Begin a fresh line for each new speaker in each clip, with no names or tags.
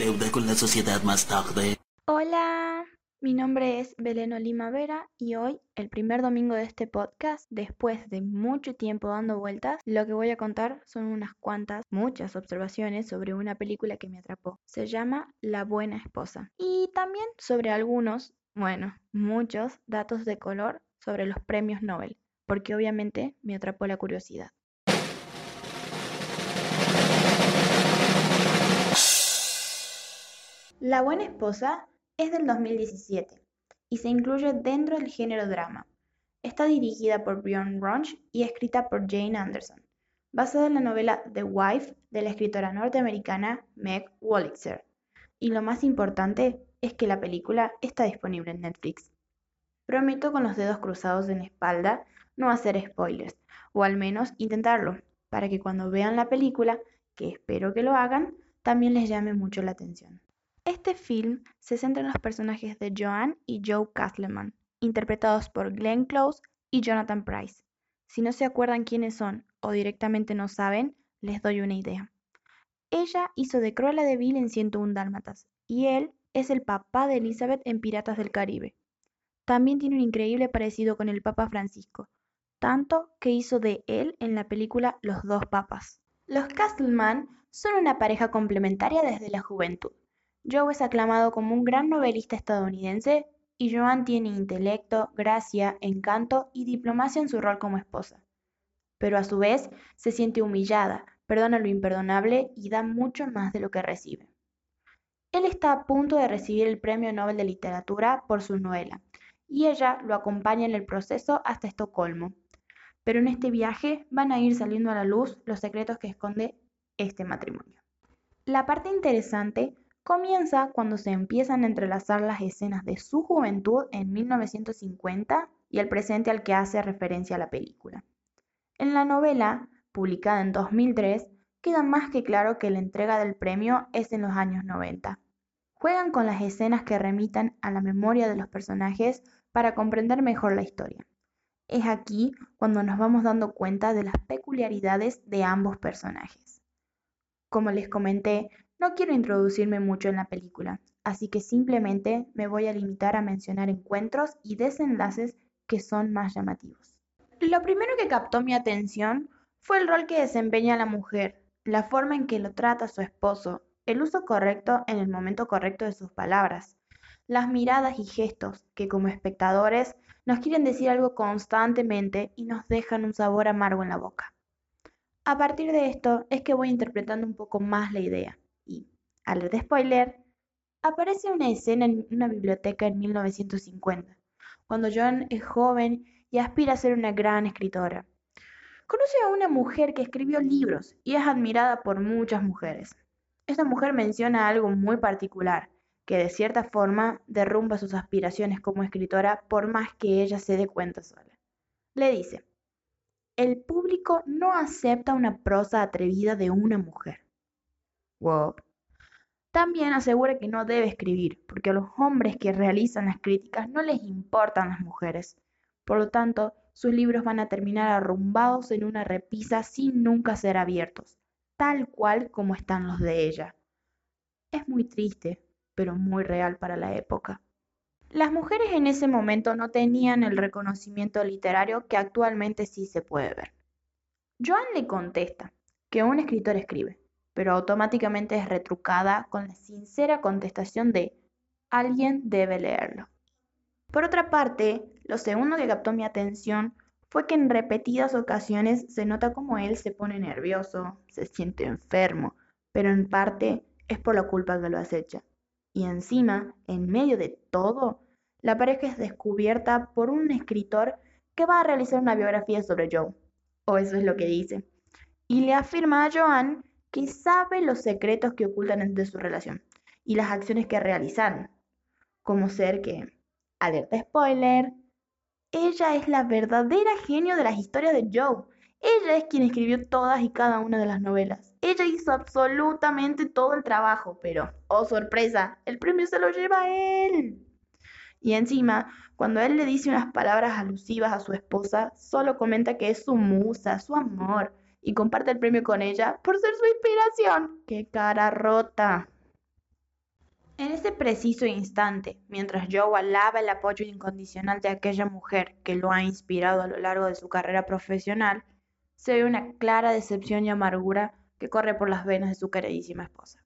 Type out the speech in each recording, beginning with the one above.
deuda con la sociedad más tarde.
Hola, mi nombre es Belén Lima Vera y hoy, el primer domingo de este podcast, después de mucho tiempo dando vueltas, lo que voy a contar son unas cuantas, muchas observaciones sobre una película que me atrapó. Se llama La Buena Esposa. Y también sobre algunos, bueno, muchos datos de color sobre los premios Nobel, porque obviamente me atrapó la curiosidad. La Buena Esposa es del 2017 y se incluye dentro del género drama. Está dirigida por Bjorn Runge y escrita por Jane Anderson, basada en la novela The Wife de la escritora norteamericana Meg Wolitzer. Y lo más importante es que la película está disponible en Netflix. Prometo con los dedos cruzados en la espalda no hacer spoilers, o al menos intentarlo, para que cuando vean la película, que espero que lo hagan, también les llame mucho la atención. Este film se centra en los personajes de Joan y Joe Castleman, interpretados por Glenn Close y Jonathan Price. Si no se acuerdan quiénes son o directamente no saben, les doy una idea. Ella hizo de Cruella de Vil en 101 Dálmatas y él es el papá de Elizabeth en Piratas del Caribe. También tiene un increíble parecido con el Papa Francisco, tanto que hizo de él en la película Los dos papas. Los Castleman son una pareja complementaria desde la juventud. Joe es aclamado como un gran novelista estadounidense y Joan tiene intelecto, gracia, encanto y diplomacia en su rol como esposa. Pero a su vez se siente humillada, perdona lo imperdonable y da mucho más de lo que recibe. Él está a punto de recibir el Premio Nobel de Literatura por su novela, y ella lo acompaña en el proceso hasta Estocolmo. Pero en este viaje van a ir saliendo a la luz los secretos que esconde este matrimonio. La parte interesante comienza cuando se empiezan a entrelazar las escenas de su juventud en 1950 y el presente al que hace referencia la película. En la novela, publicada en 2003, queda más que claro que la entrega del premio es en los años 90. Juegan con las escenas que remitan a la memoria de los personajes para comprender mejor la historia. Es aquí cuando nos vamos dando cuenta de las peculiaridades de ambos personajes. Como les comenté, no quiero introducirme mucho en la película, así que simplemente me voy a limitar a mencionar encuentros y desenlaces que son más llamativos. Lo primero que captó mi atención fue el rol que desempeña la mujer, la forma en que lo trata su esposo, el uso correcto en el momento correcto de sus palabras, las miradas y gestos que como espectadores nos quieren decir algo constantemente y nos dejan un sabor amargo en la boca. A partir de esto es que voy interpretando un poco más la idea alerta spoiler, aparece una escena en una biblioteca en 1950, cuando John es joven y aspira a ser una gran escritora. Conoce a una mujer que escribió libros y es admirada por muchas mujeres. Esta mujer menciona algo muy particular, que de cierta forma derrumba sus aspiraciones como escritora por más que ella se dé cuenta sola. Le dice, el público no acepta una prosa atrevida de una mujer. También asegura que no debe escribir, porque a los hombres que realizan las críticas no les importan las mujeres. Por lo tanto, sus libros van a terminar arrumbados en una repisa sin nunca ser abiertos, tal cual como están los de ella. Es muy triste, pero muy real para la época. Las mujeres en ese momento no tenían el reconocimiento literario que actualmente sí se puede ver. Joan le contesta que un escritor escribe, pero automáticamente es retrucada con la sincera contestación de alguien debe leerlo. Por otra parte, lo segundo que captó mi atención fue que en repetidas ocasiones se nota como él se pone nervioso, se siente enfermo, pero en parte es por la culpa que lo acecha. Y encima, en medio de todo, la pareja es descubierta por un escritor que va a realizar una biografía sobre Joe, o eso es lo que dice, y le afirma a Joan que sabe los secretos que ocultan entre su relación y las acciones que realizan, como ser que, alerta spoiler, ella es la verdadera genio de las historias de Joe. Ella es quien escribió todas y cada una de las novelas. Ella hizo absolutamente todo el trabajo, pero, oh sorpresa, el premio se lo lleva a él. Y encima, cuando él le dice unas palabras alusivas a su esposa, solo comenta que es su musa, su amor, y comparte el premio con ella por ser su inspiración. ¡Qué cara rota! En ese preciso instante, mientras Joe alaba el apoyo incondicional de aquella mujer que lo ha inspirado a lo largo de su carrera profesional, se ve una clara decepción y amargura que corre por las venas de su queridísima esposa.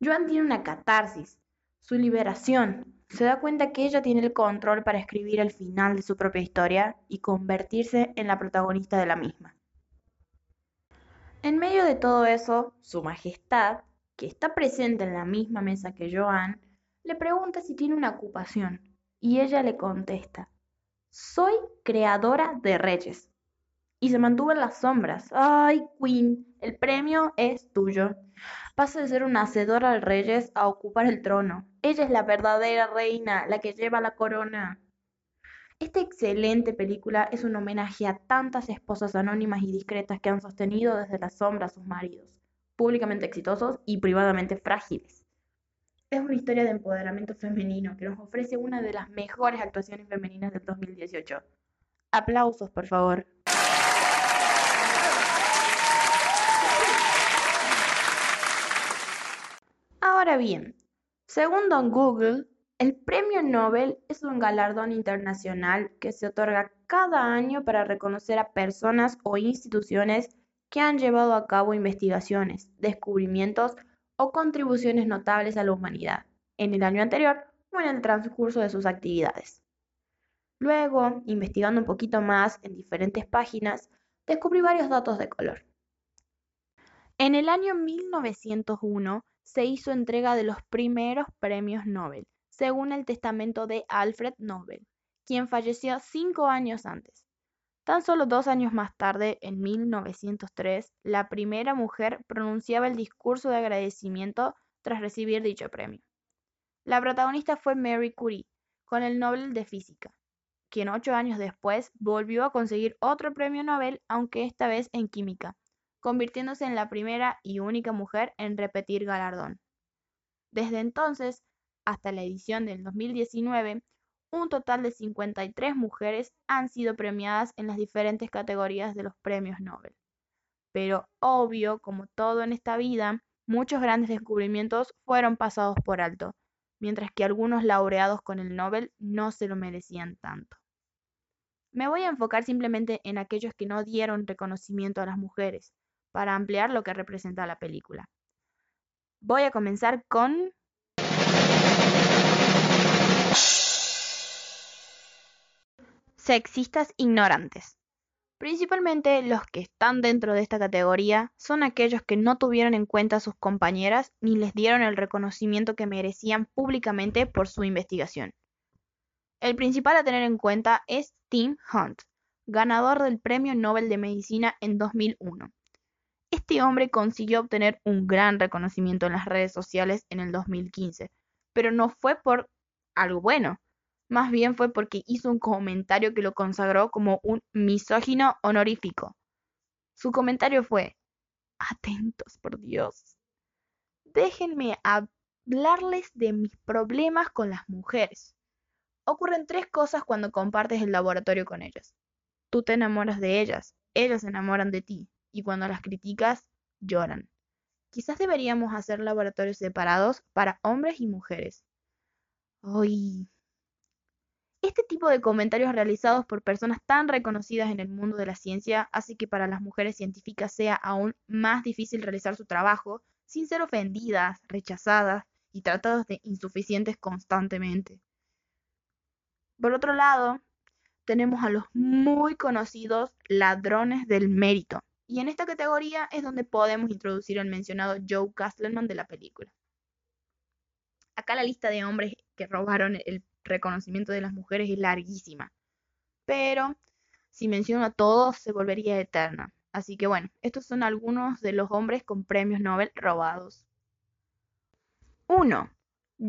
Joan tiene una catarsis, su liberación. Se da cuenta que ella tiene el control para escribir el final de su propia historia y convertirse en la protagonista de la misma. En medio de todo eso, Su Majestad, que está presente en la misma mesa que Joan, le pregunta si tiene una ocupación y ella le contesta, soy creadora de reyes. Y se mantuvo en las sombras. ¡Ay, Queen! El premio es tuyo. Pasa de ser una hacedora de reyes a ocupar el trono. Ella es la verdadera reina, la que lleva la corona. Esta excelente película es un homenaje a tantas esposas anónimas y discretas que han sostenido desde la sombra a sus maridos públicamente exitosos y privadamente frágiles. Es una historia de empoderamiento femenino que nos ofrece una de las mejores actuaciones femeninas del 2018. Aplausos, por favor. Ahora bien, según Don Google, el Premio Nobel es un galardón internacional que se otorga cada año para reconocer a personas o instituciones que han llevado a cabo investigaciones, descubrimientos o contribuciones notables a la humanidad en el año anterior o en el transcurso de sus actividades. Luego, investigando un poquito más en diferentes páginas, descubrí varios datos de color. En el año 1901 se hizo entrega de los primeros premios Nobel, según el testamento de Alfred Nobel, quien falleció cinco años antes. Tan solo dos años más tarde, en 1903, la primera mujer pronunciaba el discurso de agradecimiento tras recibir dicho premio. La protagonista fue Mary Curie, con el Nobel de Física, quien ocho años después volvió a conseguir otro premio Nobel, aunque esta vez en química, convirtiéndose en la primera y única mujer en repetir galardón. Desde entonces, hasta la edición del 2019, un total de 53 mujeres han sido premiadas en las diferentes categorías de los premios Nobel. Pero obvio, como todo en esta vida, muchos grandes descubrimientos fueron pasados por alto, mientras que algunos laureados con el Nobel no se lo merecían tanto. Me voy a enfocar simplemente en aquellos que no dieron reconocimiento a las mujeres, para ampliar lo que representa la película. Voy a comenzar con Sexistas ignorantes. Principalmente los que están dentro de esta categoría son aquellos que no tuvieron en cuenta a sus compañeras ni les dieron el reconocimiento que merecían públicamente por su investigación. El principal a tener en cuenta es Tim Hunt, ganador del Premio Nobel de Medicina en 2001. Este hombre consiguió obtener un gran reconocimiento en las redes sociales en el 2015, pero no fue por algo bueno, más bien fue porque hizo un comentario que lo consagró como un misógino honorífico. Su comentario fue, atentos, por Dios. Déjenme hablarles de mis problemas con las mujeres. Ocurren tres cosas cuando compartes el laboratorio con ellas. Tú te enamoras de ellas, ellas se enamoran de ti, y cuando las criticas, lloran. Quizás deberíamos hacer laboratorios separados para hombres y mujeres. Ay, este tipo de comentarios realizados por personas tan reconocidas en el mundo de la ciencia hace que para las mujeres científicas sea aún más difícil realizar su trabajo sin ser ofendidas, rechazadas y tratadas de insuficientes constantemente. Por otro lado, tenemos a los muy conocidos ladrones del mérito. Y en esta categoría es donde podemos introducir al mencionado Joe Castleman de la película. Acá la lista de hombres que robaron el reconocimiento de las mujeres es larguísima. Pero si menciono a todos se volvería eterna. Así que bueno, estos son algunos de los hombres con premios Nobel robados. 1.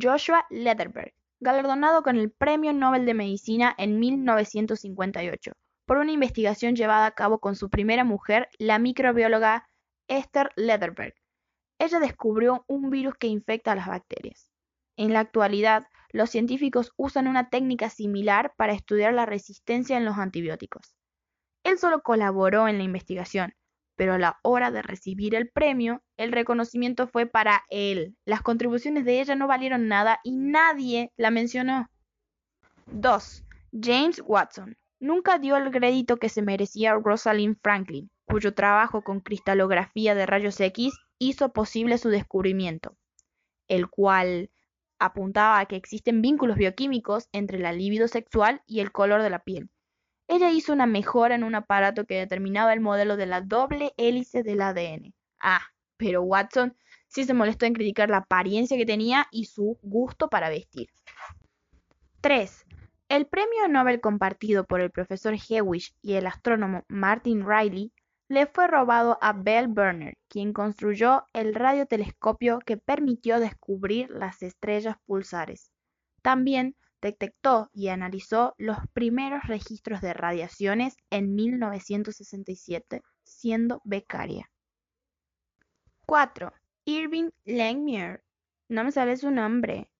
Joshua Lederberg, galardonado con el Premio Nobel de Medicina en 1958 por una investigación llevada a cabo con su primera mujer, la microbióloga Esther Lederberg. Ella descubrió un virus que infecta a las bacterias. En la actualidad, los científicos usan una técnica similar para estudiar la resistencia en los antibióticos. Él solo colaboró en la investigación, pero a la hora de recibir el premio, el reconocimiento fue para él. Las contribuciones de ella no valieron nada y nadie la mencionó. 2. James Watson. Nunca dio el crédito que se merecía Rosalind Franklin, cuyo trabajo con cristalografía de rayos X hizo posible su descubrimiento, el cual apuntaba a que existen vínculos bioquímicos entre la libido sexual y el color de la piel. Ella hizo una mejora en un aparato que determinaba el modelo de la doble hélice del ADN. Ah, pero Watson sí se molestó en criticar la apariencia que tenía y su gusto para vestir. 3. El premio Nobel compartido por el profesor Hewish y el astrónomo Martin Riley le fue robado a Bell Burner, quien construyó el radiotelescopio que permitió descubrir las estrellas pulsares. También detectó y analizó los primeros registros de radiaciones en 1967, siendo becaria. 4. Irving Langmuir. No me sale su nombre.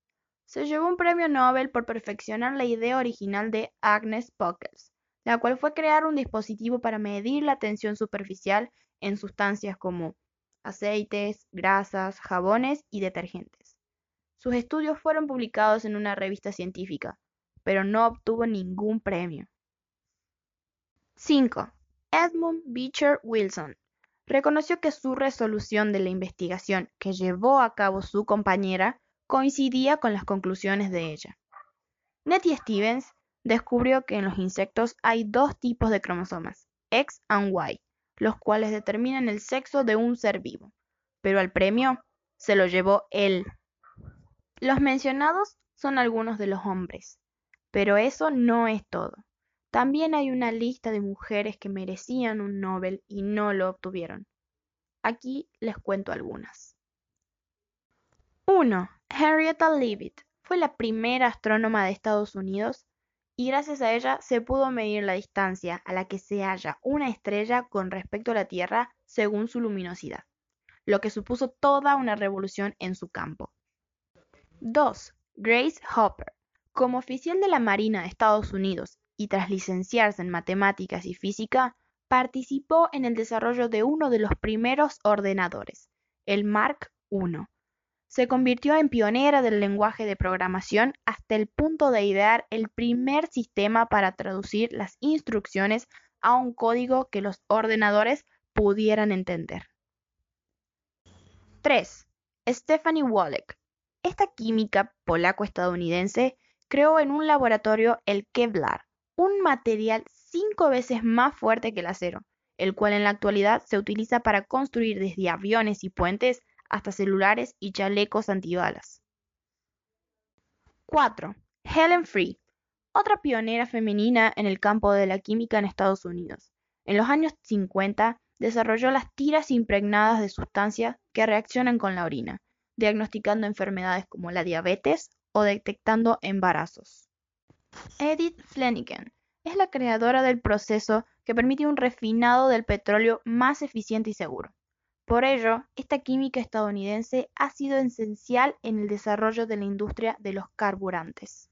Se llevó un premio Nobel por perfeccionar la idea original de Agnes Pockels, la cual fue crear un dispositivo para medir la tensión superficial en sustancias como aceites, grasas, jabones y detergentes. Sus estudios fueron publicados en una revista científica, pero no obtuvo ningún premio. 5. Edmund Beecher Wilson reconoció que su resolución de la investigación que llevó a cabo su compañera coincidía con las conclusiones de ella. Nettie Stevens descubrió que en los insectos hay dos tipos de cromosomas, X y Y, los cuales determinan el sexo de un ser vivo, pero al premio se lo llevó él. Los mencionados son algunos de los hombres, pero eso no es todo. También hay una lista de mujeres que merecían un Nobel y no lo obtuvieron. Aquí les cuento algunas. 1. Henrietta Leavitt fue la primera astrónoma de Estados Unidos y gracias a ella se pudo medir la distancia a la que se halla una estrella con respecto a la Tierra según su luminosidad, lo que supuso toda una revolución en su campo. 2. Grace Hopper. Como oficial de la Marina de Estados Unidos y tras licenciarse en matemáticas y física, participó en el desarrollo de uno de los primeros ordenadores, el Mark I, se convirtió en pionera del lenguaje de programación hasta el punto de idear el primer sistema para traducir las instrucciones a un código que los ordenadores pudieran entender. 3. Stephanie Wallach. Esta química polaco-estadounidense creó en un laboratorio el Kevlar, un material cinco veces más fuerte que el acero, el cual en la actualidad se utiliza para construir desde aviones y puentes hasta celulares y chalecos antibalas. 4. Helen Free, otra pionera femenina en el campo de la química en Estados Unidos. En los años 50 desarrolló las tiras impregnadas de sustancias que reaccionan con la orina, diagnosticando enfermedades como la diabetes o detectando embarazos. Edith Flanagan es la creadora del proceso que permite un refinado del petróleo más eficiente y seguro. Por ello, esta química estadounidense ha sido esencial en el desarrollo de la industria de los carburantes.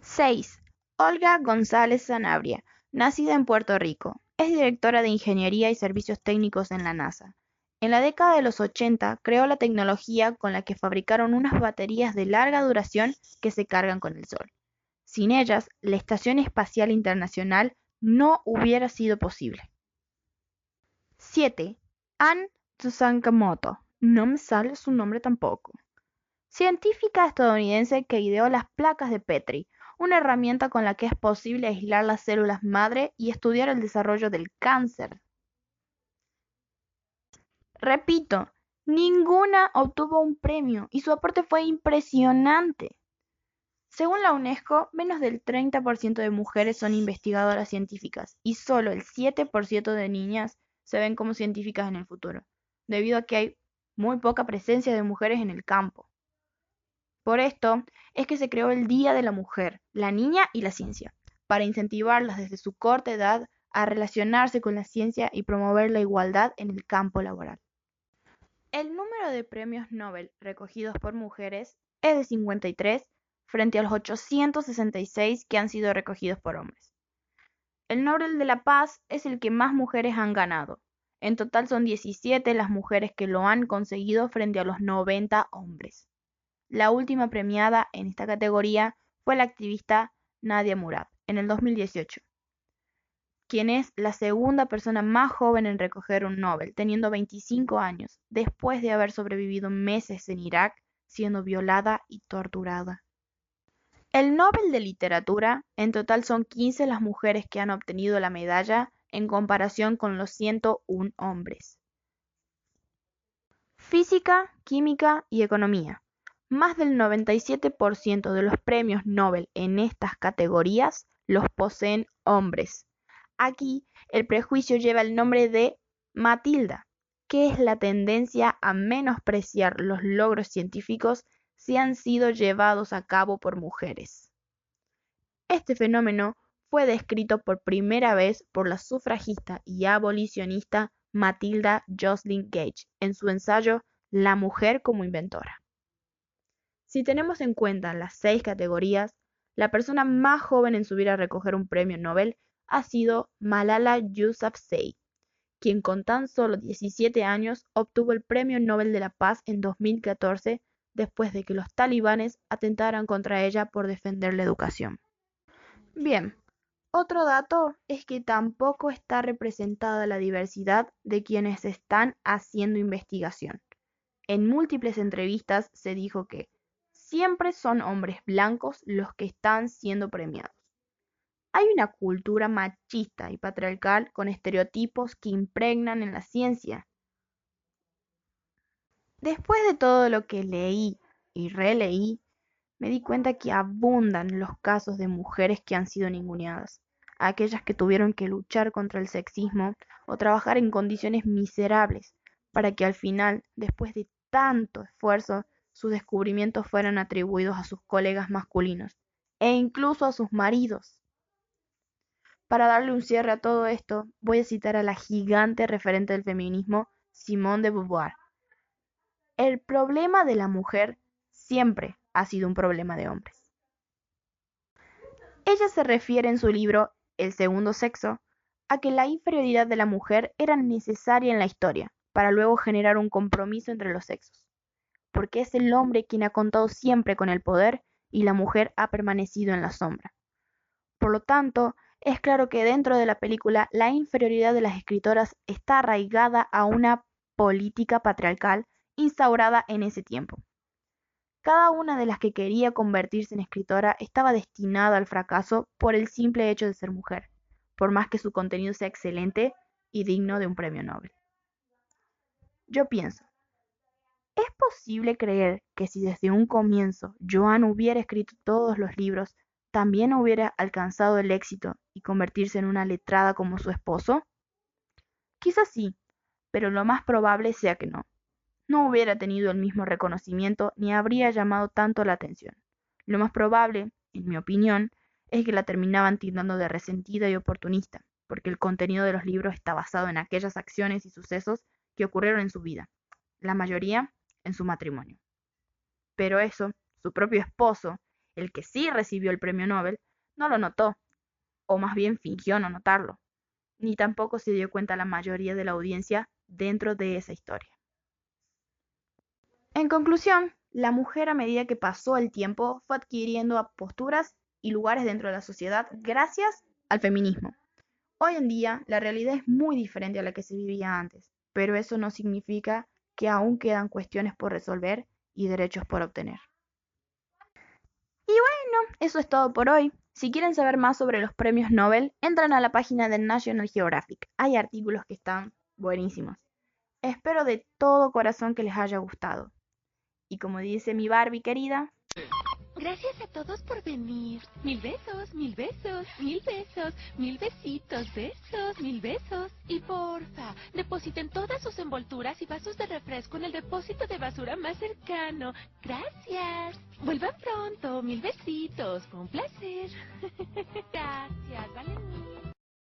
6. Olga González Sanabria, nacida en Puerto Rico, es directora de Ingeniería y Servicios Técnicos en la NASA. En la década de los 80 creó la tecnología con la que fabricaron unas baterías de larga duración que se cargan con el Sol. Sin ellas, la Estación Espacial Internacional no hubiera sido posible. 7. Ann Tsukamoto, no me sale su nombre tampoco. Científica estadounidense que ideó las placas de Petri, una herramienta con la que es posible aislar las células madre y estudiar el desarrollo del cáncer. Repito, ninguna obtuvo un premio y su aporte fue impresionante. Según la UNESCO, menos del 30% de mujeres son investigadoras científicas y solo el 7% de niñas se ven como científicas en el futuro, debido a que hay muy poca presencia de mujeres en el campo. Por esto es que se creó el Día de la Mujer, la Niña y la Ciencia, para incentivarlas desde su corta edad a relacionarse con la ciencia y promover la igualdad en el campo laboral. El número de premios Nobel recogidos por mujeres es de 53 frente a los 866 que han sido recogidos por hombres. El Nobel de la Paz es el que más mujeres han ganado. En total son 17 las mujeres que lo han conseguido frente a los 90 hombres. La última premiada en esta categoría fue la activista Nadia Murad en el 2018, quien es la segunda persona más joven en recoger un Nobel, teniendo 25 años, después de haber sobrevivido meses en Irak siendo violada y torturada. El Nobel de Literatura, en total son 15 las mujeres que han obtenido la medalla en comparación con los 101 hombres. Física, química y economía. Más del 97% de los premios Nobel en estas categorías los poseen hombres. Aquí el prejuicio lleva el nombre de Matilda, que es la tendencia a menospreciar los logros científicos si han sido llevados a cabo por mujeres. Este fenómeno fue descrito por primera vez por la sufragista y abolicionista Matilda Jocelyn Gage en su ensayo La mujer como inventora. Si tenemos en cuenta las seis categorías, la persona más joven en subir a recoger un premio Nobel ha sido Malala Yousafzai, quien con tan solo 17 años obtuvo el Premio Nobel de la Paz en 2014 después de que los talibanes atentaran contra ella por defender la educación. Bien, otro dato es que tampoco está representada la diversidad de quienes están haciendo investigación. En múltiples entrevistas se dijo que siempre son hombres blancos los que están siendo premiados. Hay una cultura machista y patriarcal con estereotipos que impregnan en la ciencia, Después de todo lo que leí y releí, me di cuenta que abundan los casos de mujeres que han sido ninguneadas, aquellas que tuvieron que luchar contra el sexismo o trabajar en condiciones miserables para que al final, después de tanto esfuerzo, sus descubrimientos fueran atribuidos a sus colegas masculinos e incluso a sus maridos. Para darle un cierre a todo esto, voy a citar a la gigante referente del feminismo, Simone de Beauvoir, el problema de la mujer siempre ha sido un problema de hombres. Ella se refiere en su libro El segundo sexo a que la inferioridad de la mujer era necesaria en la historia para luego generar un compromiso entre los sexos, porque es el hombre quien ha contado siempre con el poder y la mujer ha permanecido en la sombra. Por lo tanto, es claro que dentro de la película la inferioridad de las escritoras está arraigada a una política patriarcal instaurada en ese tiempo. Cada una de las que quería convertirse en escritora estaba destinada al fracaso por el simple hecho de ser mujer, por más que su contenido sea excelente y digno de un premio Nobel. Yo pienso, ¿es posible creer que si desde un comienzo Joan hubiera escrito todos los libros, también hubiera alcanzado el éxito y convertirse en una letrada como su esposo? Quizás sí, pero lo más probable sea que no no hubiera tenido el mismo reconocimiento ni habría llamado tanto la atención. Lo más probable, en mi opinión, es que la terminaban tildando de resentida y oportunista, porque el contenido de los libros está basado en aquellas acciones y sucesos que ocurrieron en su vida, la mayoría en su matrimonio. Pero eso, su propio esposo, el que sí recibió el premio Nobel, no lo notó, o más bien fingió no notarlo, ni tampoco se dio cuenta la mayoría de la audiencia dentro de esa historia. En conclusión, la mujer a medida que pasó el tiempo fue adquiriendo posturas y lugares dentro de la sociedad gracias al feminismo. Hoy en día la realidad es muy diferente a la que se vivía antes, pero eso no significa que aún quedan cuestiones por resolver y derechos por obtener. Y bueno, eso es todo por hoy. Si quieren saber más sobre los premios Nobel, entran a la página de National Geographic. Hay artículos que están buenísimos. Espero de todo corazón que les haya gustado. Y como dice mi Barbie querida.
Gracias a todos por venir. Mil besos, mil besos, mil besos, mil besitos, besos, mil besos. Y porfa, depositen todas sus envolturas y vasos de refresco en el depósito de basura más cercano. Gracias. Vuelvan pronto, mil besitos. Fue un placer. Gracias, vale.